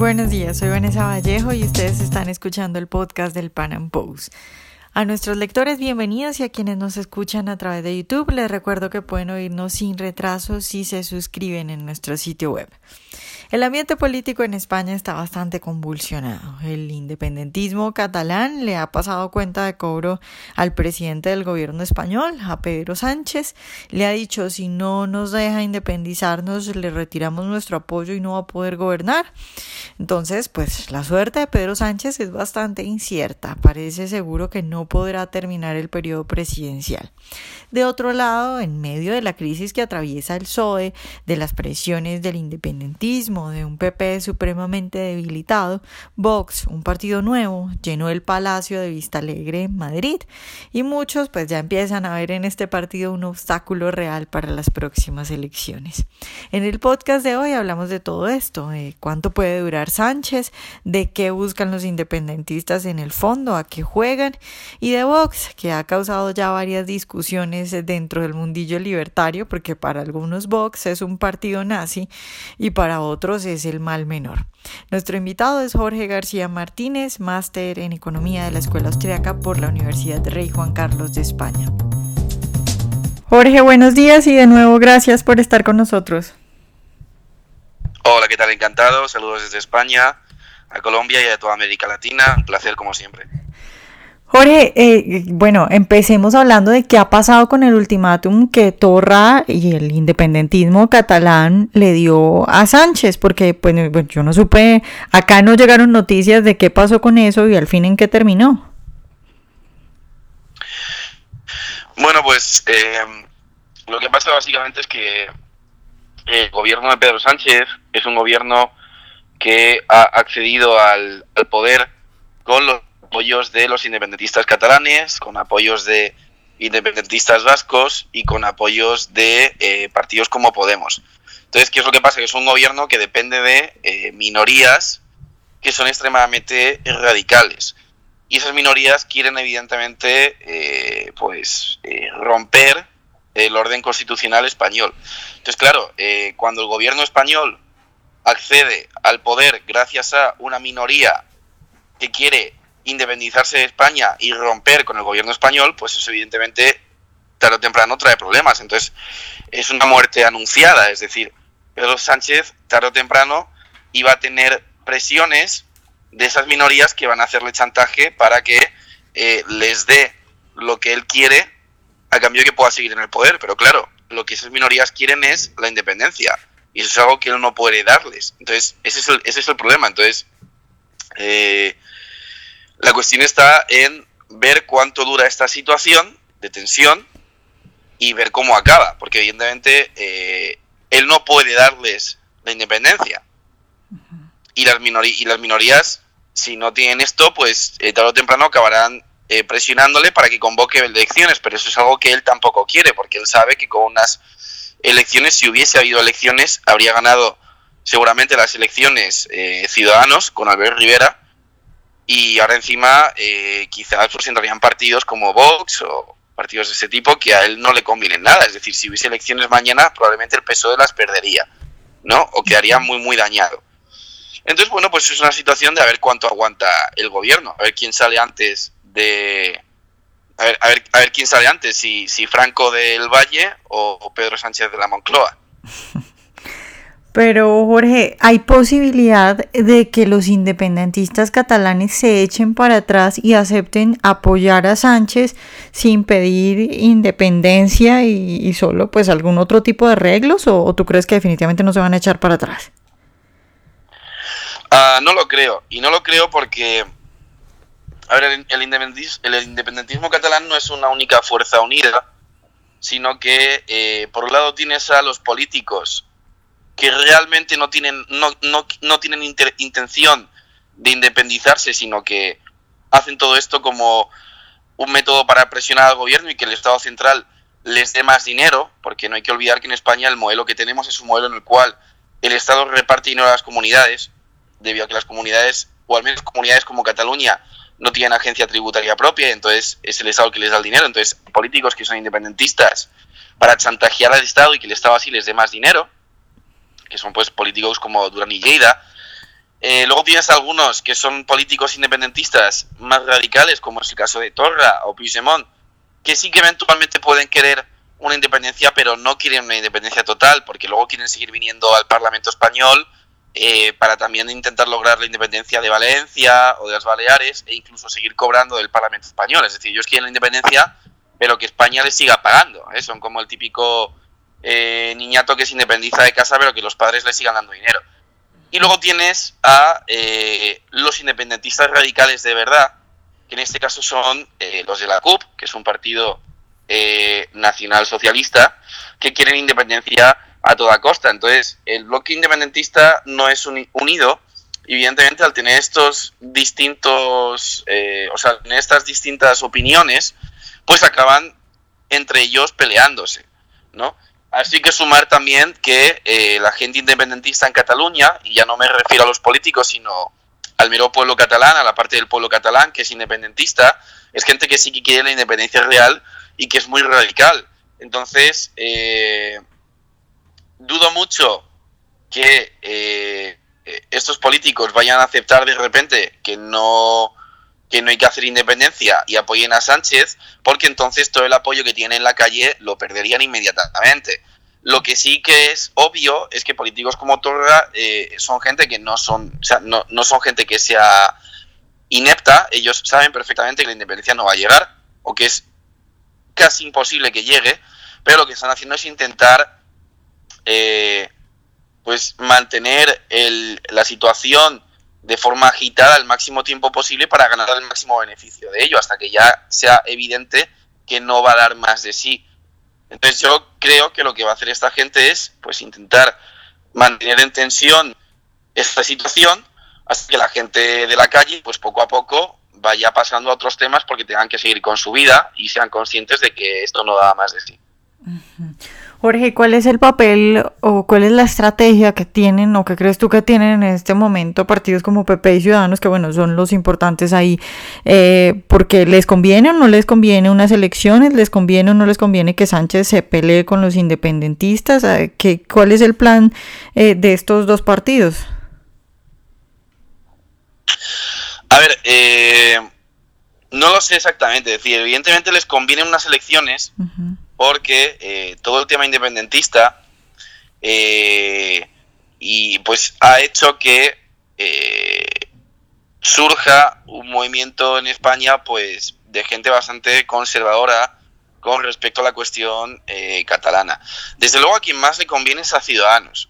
Buenos días, soy Vanessa Vallejo y ustedes están escuchando el podcast del Pan Am Post. A nuestros lectores bienvenidos y a quienes nos escuchan a través de YouTube les recuerdo que pueden oírnos sin retraso si se suscriben en nuestro sitio web. El ambiente político en España está bastante convulsionado. El independentismo catalán le ha pasado cuenta de cobro al presidente del gobierno español, a Pedro Sánchez. Le ha dicho si no nos deja independizarnos le retiramos nuestro apoyo y no va a poder gobernar. Entonces, pues la suerte de Pedro Sánchez es bastante incierta. Parece seguro que no podrá terminar el periodo presidencial. De otro lado, en medio de la crisis que atraviesa el PSOE, de las presiones del independentismo, de un PP supremamente debilitado, Vox, un partido nuevo, llenó el Palacio de Vista Alegre en Madrid y muchos pues ya empiezan a ver en este partido un obstáculo real para las próximas elecciones. En el podcast de hoy hablamos de todo esto, de cuánto puede durar Sánchez, de qué buscan los independentistas en el fondo, a qué juegan y de Vox, que ha causado ya varias discusiones dentro del mundillo libertario, porque para algunos Vox es un partido nazi y para otros es el mal menor. Nuestro invitado es Jorge García Martínez, máster en Economía de la Escuela Austriaca por la Universidad de Rey Juan Carlos de España. Jorge, buenos días y de nuevo gracias por estar con nosotros. Hola, ¿qué tal? Encantado. Saludos desde España, a Colombia y a toda América Latina. Un placer como siempre. Jorge, eh, bueno, empecemos hablando de qué ha pasado con el ultimátum que Torra y el independentismo catalán le dio a Sánchez, porque pues, yo no supe, acá no llegaron noticias de qué pasó con eso y al fin en qué terminó. Bueno, pues eh, lo que pasa básicamente es que el gobierno de Pedro Sánchez es un gobierno que ha accedido al poder con los apoyos de los independentistas catalanes, con apoyos de independentistas vascos y con apoyos de eh, partidos como Podemos. Entonces, ¿qué es lo que pasa? Que es un gobierno que depende de eh, minorías que son extremadamente radicales. Y esas minorías quieren evidentemente eh, pues romper el orden constitucional español. Entonces, claro, cuando el gobierno español accede al poder gracias a una minoría que quiere independizarse de España y romper con el gobierno español, pues eso evidentemente tarde o temprano trae problemas. Entonces es una muerte anunciada, es decir, Pedro Sánchez tarde o temprano iba a tener presiones de esas minorías que van a hacerle chantaje para que eh, les dé lo que él quiere a cambio de que pueda seguir en el poder. Pero claro, lo que esas minorías quieren es la independencia. Y eso es algo que él no puede darles. Entonces, ese es el, ese es el problema. Entonces, eh, la cuestión está en ver cuánto dura esta situación de tensión y ver cómo acaba, porque evidentemente eh, él no puede darles la independencia. Y las, y las minorías, si no tienen esto, pues eh, tarde o temprano acabarán eh, presionándole para que convoque elecciones, pero eso es algo que él tampoco quiere, porque él sabe que con unas elecciones, si hubiese habido elecciones, habría ganado seguramente las elecciones Ciudadanos con Albert Rivera, y ahora encima eh, quizás pues entrarían partidos como Vox o partidos de ese tipo que a él no le convienen nada. Es decir, si hubiese elecciones mañana, probablemente el PSOE las perdería, ¿no? O quedaría muy, muy dañado. Entonces, bueno, pues es una situación de a ver cuánto aguanta el gobierno, a ver quién sale antes de... A ver, a ver, a ver quién sale antes, si, si Franco del Valle o Pedro Sánchez de la Moncloa. Pero Jorge, ¿hay posibilidad de que los independentistas catalanes se echen para atrás y acepten apoyar a Sánchez sin pedir independencia y, solo pues algún otro tipo de arreglos? ¿O, tú crees que definitivamente no se van a echar para atrás? Ah, no lo creo. Y no lo creo porque, a ver, el, independentismo, catalán no es una única fuerza unida, sino que eh, por un lado tienes a los políticos que realmente no tienen, no, no, no tienen intención de independizarse, sino que hacen todo esto como un método para presionar al gobierno y que el Estado central les dé más dinero, porque no hay que olvidar que en España el modelo que tenemos es un modelo en el cual el Estado reparte dinero a las comunidades, debido a que las comunidades, o al menos comunidades como Cataluña, no tienen agencia tributaria propia, entonces es el Estado que les da el dinero. Entonces, políticos que son independentistas para chantajear al Estado y que el Estado así les dé más dinero, que son pues políticos como Durán y Lleida, Eh, luego tienes algunos que son políticos independentistas más radicales, como es el caso de Torra o Puigdemont, que sí que eventualmente pueden querer una independencia, pero no quieren una independencia total, porque luego quieren seguir viniendo al Parlamento español eh, para también intentar lograr la independencia de Valencia o de las Baleares e incluso seguir cobrando del Parlamento español. Es decir, ellos quieren la independencia, pero que España les siga pagando. ¿eh? Son como el típico eh, niñato que se independiza de casa, pero que los padres le sigan dando dinero. Y luego tienes a eh, los independentistas radicales de verdad, que en este caso son eh, los de la CUP, que es un partido eh, nacional socialista, que quieren independencia a toda costa. Entonces, el bloque independentista no es unido. Evidentemente, al tener estos distintos, o sea, tener estas distintas opiniones, pues acaban entre ellos peleándose, ¿no? Así que sumar también que eh, la gente independentista en Cataluña, y ya no me refiero a los políticos, sino al mero pueblo catalán, a la parte del pueblo catalán que es independentista, es gente que sí que quiere la independencia real y que es muy radical. Entonces, eh, dudo mucho que eh, estos políticos vayan a aceptar de repente que no que no hay que hacer independencia y apoyen a Sánchez, porque entonces todo el apoyo que tienen en la calle lo perderían inmediatamente. Lo que sí que es obvio es que políticos como Torra eh, son gente que no son, o sea, no, no son gente que sea inepta, ellos saben perfectamente que la independencia no va a llegar, o que es casi imposible que llegue, pero lo que están haciendo es intentar eh, pues mantener la situación de forma agitada el máximo tiempo posible para ganar el máximo beneficio de ello, hasta que ya sea evidente que no va a dar más de sí. Entonces yo creo que lo que va a hacer esta gente es pues intentar mantener en tensión esta situación hasta que la gente de la calle pues poco a poco vaya pasando a otros temas porque tengan que seguir con su vida y sean conscientes de que esto no da más de sí. Jorge, ¿cuál es el papel o cuál es la estrategia que tienen o que crees tú que tienen en este momento partidos como PP y Ciudadanos, que bueno, son los importantes ahí, eh, porque les conviene o no les conviene unas elecciones, les conviene o no les conviene que Sánchez se pelee con los independentistas? Eh, ¿Qué, ¿Cuál es el plan eh, de estos dos partidos? A ver, no lo sé exactamente, es decir, evidentemente les conviene unas elecciones porque eh, todo el tema independentista eh, y pues ha hecho que eh, surja un movimiento en España pues de gente bastante conservadora con respecto a la cuestión catalana. Desde luego a quien más le conviene es a Ciudadanos,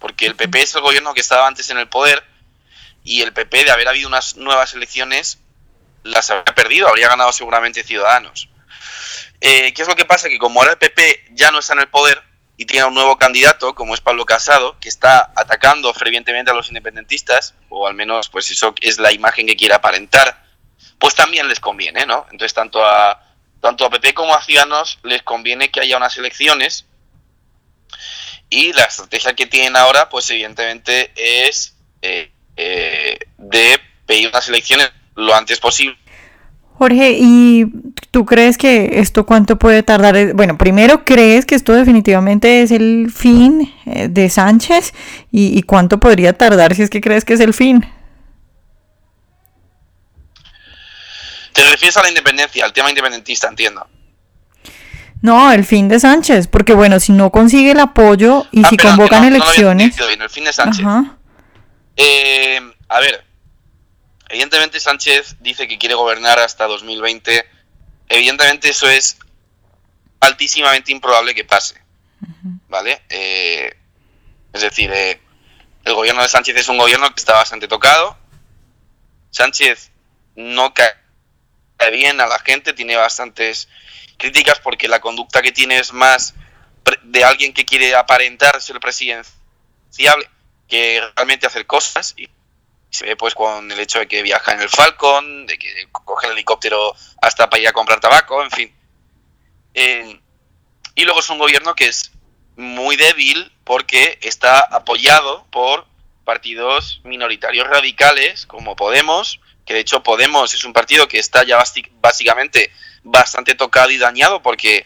porque el PP es el gobierno que estaba antes en el poder y el PP de haber habido unas nuevas elecciones las habría perdido, habría ganado seguramente Ciudadanos. Eh, ¿Qué es lo que pasa? Que como ahora el PP ya no está en el poder y tiene un nuevo candidato, como es Pablo Casado, que está atacando fervientemente a los independentistas, o al menos pues eso es la imagen que quiere aparentar, pues también les conviene, ¿no? Entonces tanto a, tanto a PP como a Ciudadanos les conviene que haya unas elecciones y la estrategia que tienen ahora, pues evidentemente es eh, eh, de pedir unas elecciones lo antes posible Jorge, ¿y tú crees que esto cuánto puede tardar? Bueno, primero, ¿crees que esto definitivamente es el fin eh, de Sánchez? ¿Y, cuánto podría tardar si es que crees que es el fin? Te refieres a la independencia, al tema independentista, entiendo. No, el fin de Sánchez, porque bueno, si no consigue el apoyo y ah, si convocan elecciones... el fin de Sánchez. Eh, a ver, Evidentemente Sánchez dice que quiere gobernar hasta 2020. Evidentemente eso es altísimamente improbable que pase. ¿Vale? Eh, es decir, eh, el gobierno de Sánchez es un gobierno que está bastante tocado. Sánchez no cae bien a la gente, tiene bastantes críticas porque la conducta que tiene es más de alguien que quiere aparentar ser presidenciable que realmente hacer cosas. Y se ve pues con el hecho de que viaja en el Falcon, de que coge el helicóptero hasta para ir a comprar tabaco, en fin. Eh, y luego es un gobierno que es muy débil porque está apoyado por partidos minoritarios radicales como Podemos, que de hecho Podemos es un partido que está ya básicamente bastante tocado y dañado porque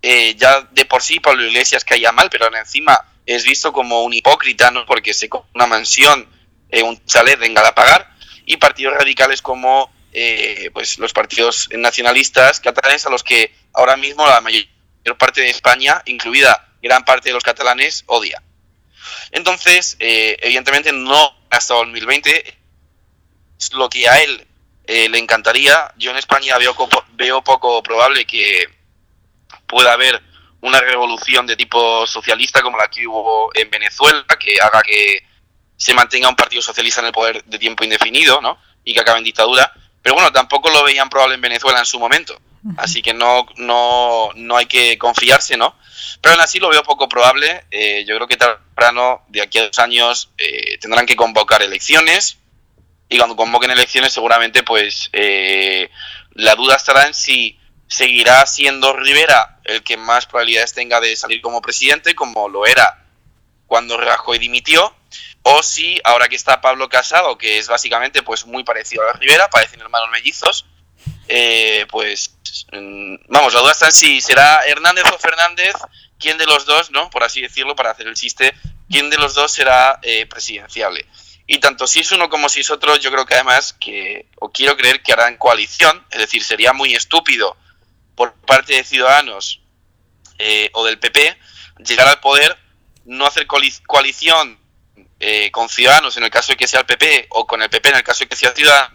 eh, ya de por sí Pablo Iglesias caía mal, pero encima es visto como un hipócrita, ¿no? Porque se una mansión eh, un chalet en Galapagar, y partidos radicales como eh, pues los partidos nacionalistas catalanes a los que ahora mismo la mayor parte de España, incluida gran parte de los catalanes, odia. Entonces, evidentemente no hasta 2020 es lo que a él le encantaría. Yo en España veo, veo poco probable que pueda haber una revolución de tipo socialista como la que hubo en Venezuela, que haga que se mantenga un partido socialista en el poder de tiempo indefinido, ¿no? Y que acabe en dictadura. Pero bueno, tampoco lo veían probable en Venezuela en su momento. Así que no, no, no hay que confiarse, ¿no? Pero aún así lo veo poco probable. Eh, yo creo que temprano, de aquí a dos años, eh, tendrán que convocar elecciones. Y cuando convoquen elecciones, seguramente, pues, eh, la duda estará en si seguirá siendo Rivera el que más probabilidades tenga de salir como presidente, como lo era cuando Rajoy dimitió, o si ahora que está Pablo Casado, que es básicamente pues muy parecido a Rivera, parecen hermanos mellizos, eh, pues mm, vamos, la duda está en si será Hernández o Fernández, quién de los dos, ¿no? Por así decirlo, para hacer el chiste, quién de los dos será eh, presidenciable. Y tanto si es uno como si es otro, yo creo que además que, o quiero creer que harán coalición, es decir, sería muy estúpido por parte de Ciudadanos eh, o del PP llegar al poder, no hacer coalición eh, con Ciudadanos en el caso de que sea el PP o con el PP en el caso de que sea Ciudadanos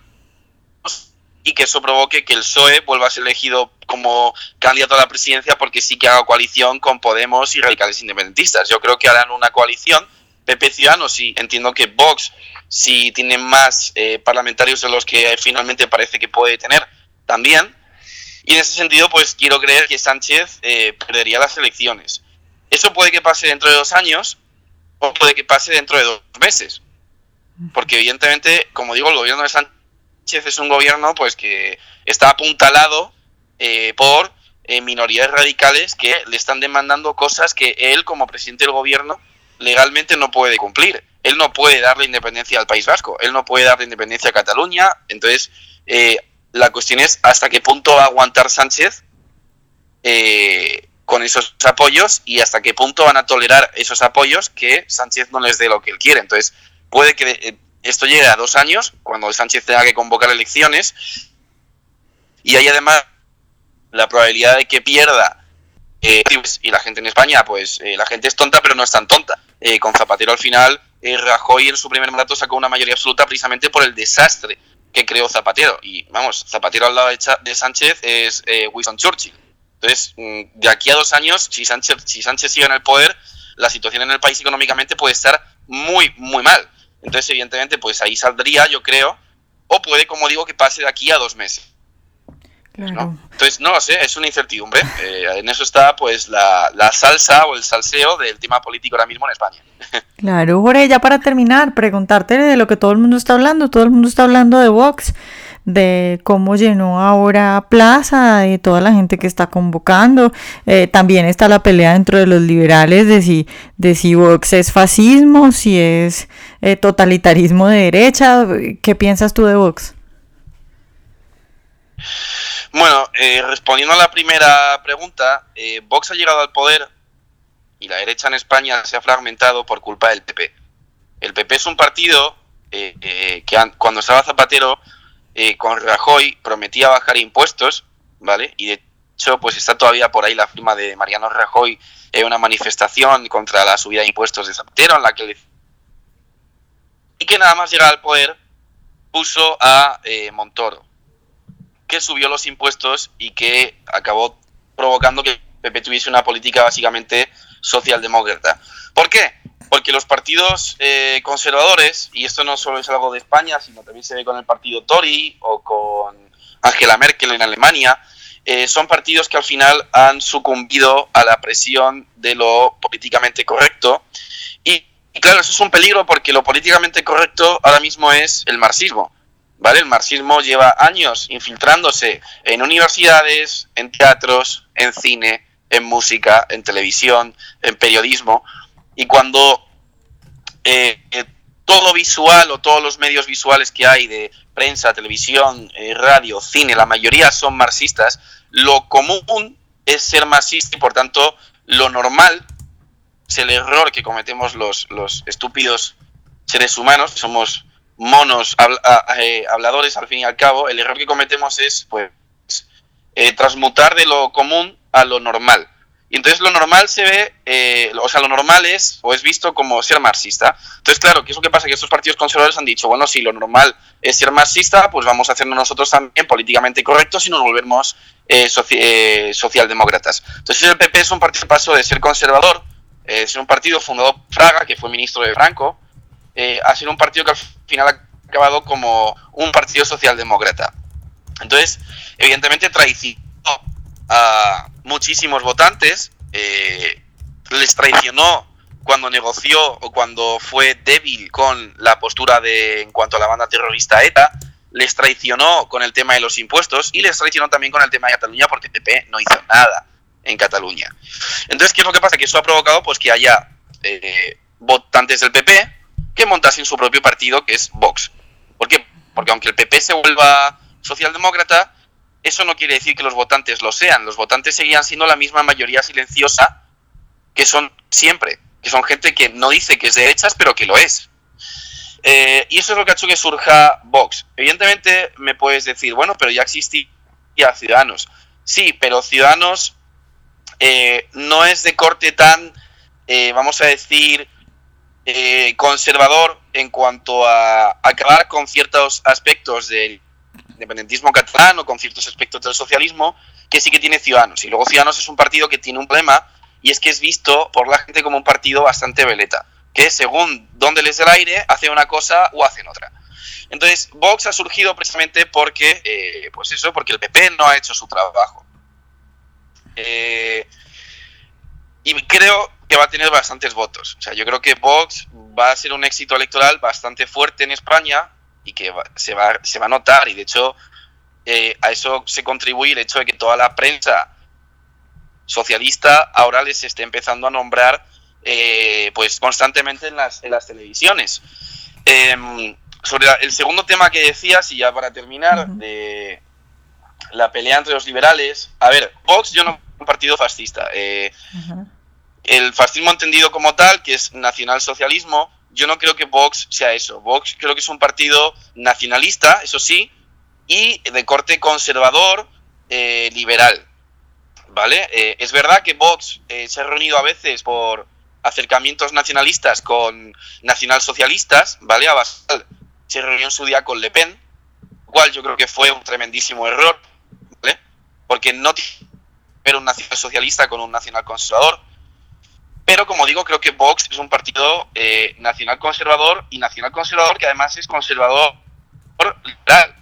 y que eso provoque que el PSOE vuelva a ser elegido como candidato a la presidencia porque sí que haga coalición con Podemos y radicales independentistas. Yo creo que harán una coalición PP Ciudadanos y entiendo que Vox si tiene más eh, parlamentarios de los que finalmente parece que puede tener también y en ese sentido, pues quiero creer que Sánchez eh, perdería las elecciones. Eso puede que pase dentro de dos años o puede que pase dentro de dos meses. Porque evidentemente, como digo, el gobierno de Sánchez es un gobierno pues que está apuntalado eh, por eh, minorías radicales que le están demandando cosas que él, como presidente del gobierno, legalmente no puede cumplir. Él no puede darle independencia al País Vasco, él no puede darle independencia a Cataluña. Entonces, eh, la cuestión es hasta qué punto va a aguantar Sánchez eh, con esos apoyos y hasta qué punto van a tolerar esos apoyos que Sánchez no les dé lo que él quiere. Entonces, puede que eh, esto llegue a dos años, cuando Sánchez tenga que convocar elecciones, y hay además la probabilidad de que pierda. Eh, y la gente en España, pues la gente es tonta, pero no es tan tonta. con Zapatero al final, Rajoy en su primer mandato sacó una mayoría absoluta precisamente por el desastre que creó Zapatero. Y vamos, Zapatero al lado de, Sánchez es eh, Winston Churchill. Entonces, mm, de aquí a dos años, si Sánchez, si Sánchez sigue en el poder, la situación en el país económicamente puede estar muy, muy mal. Entonces, evidentemente, pues ahí saldría, yo creo, o puede, como digo, que pase de aquí a dos meses. Entonces, no lo sé, es una incertidumbre. Eh, en eso está pues la, la, salsa o el salseo del tema político ahora mismo en España. Claro, Jorge, ya para terminar, preguntarte de lo que todo el mundo está hablando. Todo el mundo está hablando de Vox, de cómo llenó ahora Plaza, de toda la gente que está convocando. Eh, también está la pelea dentro de los liberales de si, de si Vox es fascismo, si es eh, totalitarismo de derecha. ¿Qué piensas tú de Vox? Bueno, eh, respondiendo a la primera pregunta, eh, Vox ha llegado al poder y la derecha en España se ha fragmentado por culpa del PP. El PP es un partido eh, que cuando estaba Zapatero con Rajoy prometía bajar impuestos, ¿vale? Y de hecho, pues está todavía por ahí la firma de Mariano Rajoy en una manifestación contra la subida de impuestos de Zapatero, en la que le... y que nada más llega al poder puso a Montoro que subió los impuestos y que acabó provocando que PP tuviese una política básicamente socialdemócrata. ¿Por qué? Porque los partidos eh, conservadores, y esto no solo es algo de España, sino también se ve con el partido Tory o con Angela Merkel en Alemania, eh, son partidos que al final han sucumbido a la presión de lo políticamente correcto. y claro, eso es un peligro porque lo políticamente correcto ahora mismo es el marxismo. ¿vale? El marxismo lleva años infiltrándose en universidades, en teatros, en cine, en música, en televisión, en periodismo, y cuando eh, eh, todo visual o todos los medios visuales que hay de prensa, televisión, eh, radio, cine, la mayoría son marxistas, lo común es ser marxista y por tanto lo normal es el error que cometemos los, los estúpidos seres humanos, somos monos eh, habladores al fin y al cabo, el error que cometemos es pues transmutar de lo común a lo normal. Y entonces lo normal se ve, eh, o sea, lo normal es o es visto como ser marxista. Entonces, claro, ¿qué es lo que pasa? Que estos partidos conservadores han dicho, bueno, si lo normal es ser marxista, pues vamos a hacernos nosotros también políticamente correctos y nos volvemos eh, socialdemócratas. Entonces, el PP es un partido paso de ser conservador, es un partido fundado por Fraga, que fue ministro de Franco, a ser un partido que al final ha acabado como un partido socialdemócrata. Entonces, evidentemente traicionó a muchísimos votantes, eh, les traicionó cuando negoció o cuando fue débil con la postura de en cuanto a la banda terrorista ETA, les traicionó con el tema de los impuestos y les traicionó también con el tema de Cataluña porque PP no hizo nada en Cataluña. Entonces, ¿qué es lo que pasa? Que eso ha provocado pues que haya eh, votantes del PP que montasen su propio partido que es Vox. ¿Por qué? Porque aunque el PP se vuelva socialdemócrata, eso no quiere decir que los votantes lo sean. Los votantes seguían siendo la misma mayoría silenciosa que son siempre, que son gente que no dice que es de derechas, pero que lo es. Eh, y eso es lo que ha hecho que surja Vox. Evidentemente me puedes decir, bueno, pero ya existía Ciudadanos. Sí, pero Ciudadanos eh, no es de corte tan, eh, vamos a decir, conservador en cuanto a acabar con ciertos aspectos del independentismo catalán o con ciertos aspectos del socialismo que sí que tiene Ciudadanos. Y luego Ciudadanos es un partido que tiene un problema y es que es visto por la gente como un partido bastante veleta, que según dónde les dé el aire, hace una cosa o hacen otra. Entonces, Vox ha surgido precisamente porque, eh, pues eso, porque el PP no ha hecho su trabajo. Eh, y creo que va a tener bastantes votos. O sea, yo creo que Vox va a ser un éxito electoral bastante fuerte en España y que se, va, se va a notar. Y de hecho, eh, a eso se contribuye el hecho de que toda la prensa socialista ahora les esté empezando a nombrar eh, pues constantemente en las, en las televisiones. Em, sobre el segundo tema que decías, y ya para terminar, de la pelea entre los liberales. A ver, Vox yo no un partido fascista. Eh, el fascismo entendido como tal, que es nacionalsocialismo, yo no creo que Vox sea eso. Vox creo que es un partido nacionalista, eso sí, y de corte conservador, eh, liberal. ¿Vale? Eh, es verdad que Vox eh, se ha reunido a veces por acercamientos nacionalistas con nacionalsocialistas, ¿vale? Abascal se reunió en su día con Le Pen, cual yo creo que fue un tremendísimo error, ¿vale? Porque no tiene un nacionalsocialista con un nacionalconservador pero como digo, creo que Vox es un partido eh, nacional conservador y nacional conservador que además es conservador liberal.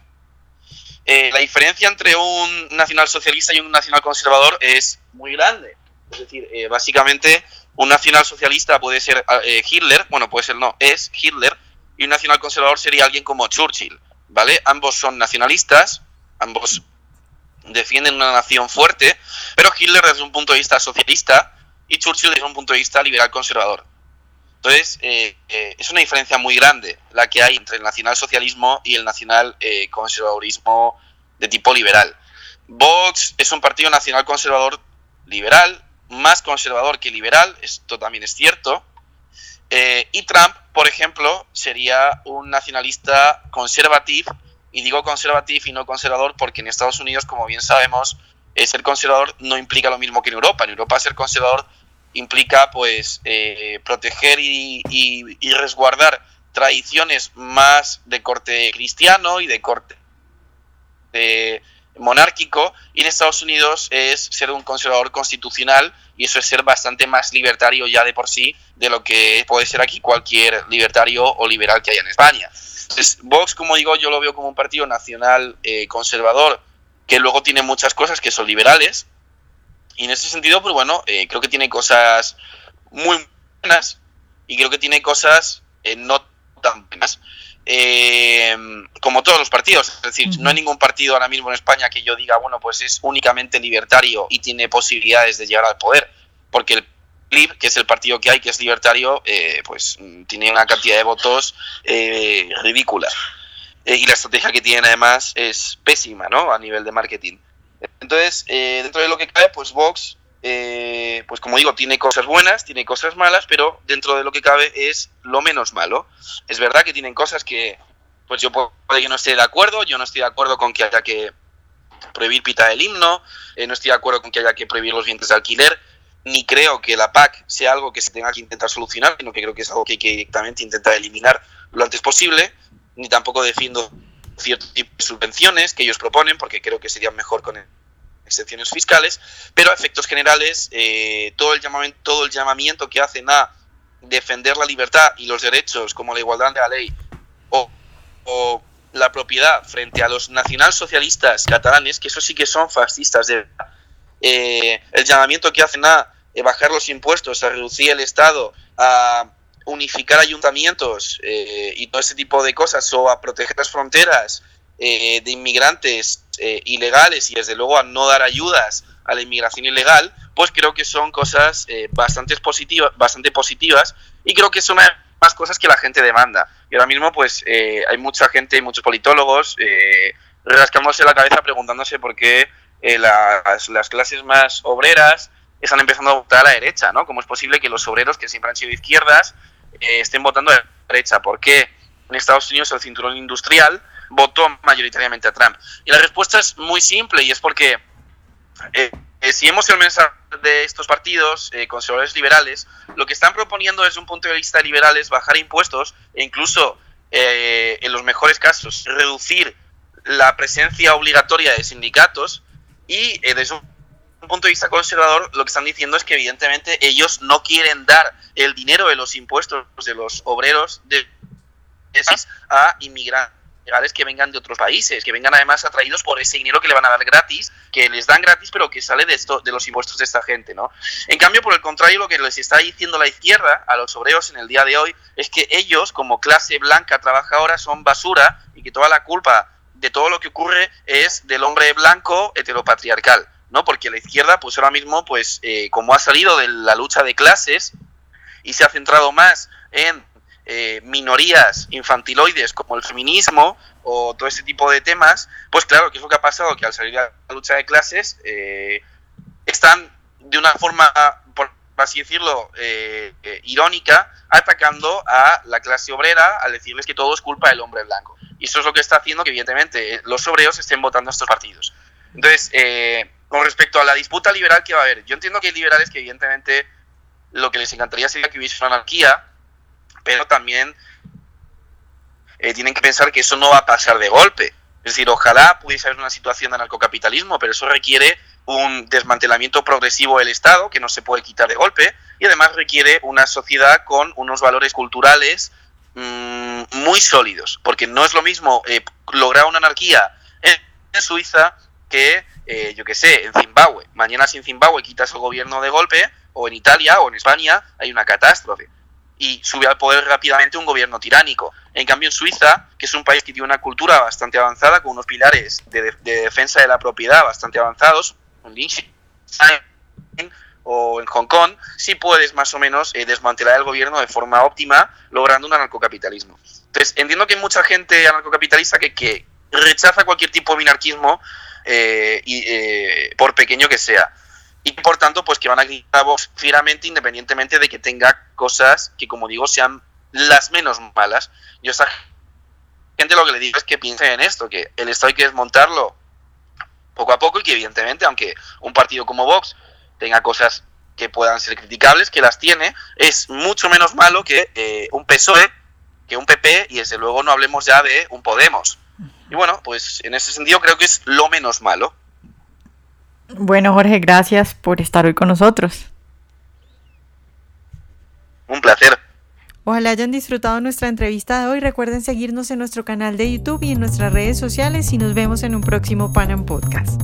Eh, la diferencia entre un nacional socialista y un nacional conservador es muy grande. Es decir, eh, básicamente un nacional socialista puede ser Hitler, bueno, puede ser no, es Hitler, y un nacional conservador sería alguien como Churchill, ¿vale? Ambos son nacionalistas, ambos defienden una nación fuerte, pero Hitler desde un punto de vista socialista y Churchill desde un punto de vista liberal conservador. Entonces, eh, eh, es una diferencia muy grande la que hay entre el nacionalsocialismo y el nacional eh, conservadurismo de tipo liberal. Vox es un partido nacional conservador liberal, más conservador que liberal, esto también es cierto. y Trump, por ejemplo, sería un nacionalista conservativo, y digo conservativo y no conservador porque en Estados Unidos, como bien sabemos, ser conservador no implica lo mismo que en Europa. En Europa ser conservador implica pues eh, proteger y, resguardar tradiciones más de corte cristiano y de corte monárquico y en Estados Unidos es ser un conservador constitucional y eso es ser bastante más libertario ya de por sí de lo que puede ser aquí cualquier libertario o liberal que haya en España. Entonces, Vox, como digo, yo lo veo como un partido nacional eh, conservador que luego tiene muchas cosas que son liberales y en ese sentido, pues bueno, eh, creo que tiene cosas muy buenas y creo que tiene cosas eh, no tan buenas. Eh, como todos los partidos, es decir, no hay ningún partido ahora mismo en España que yo diga, bueno, pues es únicamente libertario y tiene posibilidades de llegar al poder, porque el PLIB, que es el partido que hay, que es libertario, pues tiene una cantidad de votos ridícula. y la estrategia que tienen además es pésima, ¿no? A nivel de marketing. Entonces, eh, dentro de lo que cae, pues Vox eh, pues como digo, tiene cosas buenas, tiene cosas malas, pero dentro de lo que cabe es lo menos malo. Es verdad que tienen cosas que, pues yo puede que no esté de acuerdo, yo no estoy de acuerdo con que haya que prohibir pita el himno, eh, no estoy de acuerdo con que haya que prohibir los vientres de alquiler, ni creo que la PAC sea algo que se tenga que intentar solucionar, sino que creo que es algo que hay que directamente intentar eliminar lo antes posible, ni tampoco defiendo ciertos tipos de subvenciones que ellos proponen, porque creo que serían mejor con excepciones fiscales, pero a efectos generales, eh, todo, el llamamiento, todo el llamamiento que hacen a defender la libertad y los derechos como la igualdad de la ley o, la propiedad frente a los nacionalsocialistas catalanes, que eso sí que son fascistas de eh, el llamamiento que hacen a eh, bajar los impuestos, a reducir el Estado, a unificar ayuntamientos y todo ese tipo de cosas, o a proteger las fronteras de inmigrantes eh, ilegales y desde luego a no dar ayudas a la inmigración ilegal, pues creo que son cosas eh, bastante, positivas, bastante positivas y creo que son más cosas que la gente demanda. Y ahora mismo pues eh, hay mucha gente, muchos politólogos rascándose la cabeza preguntándose por qué las, las, clases más obreras están empezando a votar a la derecha, ¿no? ¿Cómo es posible que los obreros que siempre han sido de izquierdas estén votando a la derecha? ¿Por qué en Estados Unidos el cinturón industrial votó mayoritariamente a Trump? Y la respuesta es muy simple y es porque eh, eh, si hemos el mensaje de estos partidos eh, conservadores liberales, lo que están proponiendo desde un punto de vista liberal es bajar impuestos e incluso, en los mejores casos, reducir la presencia obligatoria de sindicatos y desde un punto de vista conservador, lo que están diciendo es que evidentemente ellos no quieren dar el dinero de los impuestos de los obreros de a inmigrantes que vengan de otros países, que vengan además atraídos por ese dinero que le van a dar gratis, que les dan gratis, pero que sale de, esto, de los impuestos de esta gente, ¿no? En cambio, por el contrario, lo que les está diciendo la izquierda a los obreros en el día de hoy es que ellos, como clase blanca trabajadora, son basura y que toda la culpa de todo lo que ocurre es del hombre blanco heteropatriarcal, ¿no? Porque la izquierda, pues ahora mismo, pues eh, como ha salido de la lucha de clases y se ha centrado más en eh, minorías infantiloides como el feminismo o todo ese tipo de temas, pues claro, ¿qué es lo que ha pasado? Que al salir a la lucha de clases eh, están de una forma, por así decirlo, eh, irónica, atacando a la clase obrera al decirles que todo es culpa del hombre blanco. Y eso es lo que está haciendo que evidentemente los obreros estén votando a estos partidos. Entonces, con respecto a la disputa liberal que va a haber, yo entiendo que hay liberales que evidentemente lo que les encantaría sería que hubiese una anarquía, pero también eh, tienen que pensar que eso no va a pasar de golpe. Es decir, ojalá pudiese haber una situación de anarcocapitalismo, pero eso requiere un desmantelamiento progresivo del Estado que no se puede quitar de golpe y además requiere una sociedad con unos valores culturales mm, muy sólidos, porque no es lo mismo eh, lograr una anarquía en, Suiza que, eh, yo qué sé, en Zimbabue. Mañana si en Zimbabue quitas el gobierno de golpe, o en Italia o en España hay una catástrofe y sube al poder rápidamente un gobierno tiránico. En cambio, en Suiza, que es un país que tiene una cultura bastante avanzada, con unos pilares de, defensa de la propiedad bastante avanzados, en o en Hong Kong, sí puedes más o menos eh, desmantelar el gobierno de forma óptima, logrando un anarcocapitalismo. Entonces, entiendo que hay mucha gente anarcocapitalista que, que rechaza cualquier tipo de minarquismo, eh, y, eh, por pequeño que sea y por tanto pues que van a gritar a Vox fieramente independientemente de que tenga cosas que como digo sean las menos malas. Yo esa gente lo que le digo es que piensen en esto, que el Estado hay que desmontarlo poco a poco y que evidentemente aunque un partido como Vox tenga cosas que puedan ser criticables, que las tiene, es mucho menos malo que eh, un PSOE, que un PP y desde luego no hablemos ya de un Podemos. Y bueno, pues en ese sentido creo que es lo menos malo. Bueno, Jorge, gracias por estar hoy con nosotros. Un placer. Ojalá hayan disfrutado nuestra entrevista de hoy. Recuerden seguirnos en nuestro canal de YouTube y en nuestras redes sociales y nos vemos en un próximo Panam Podcast.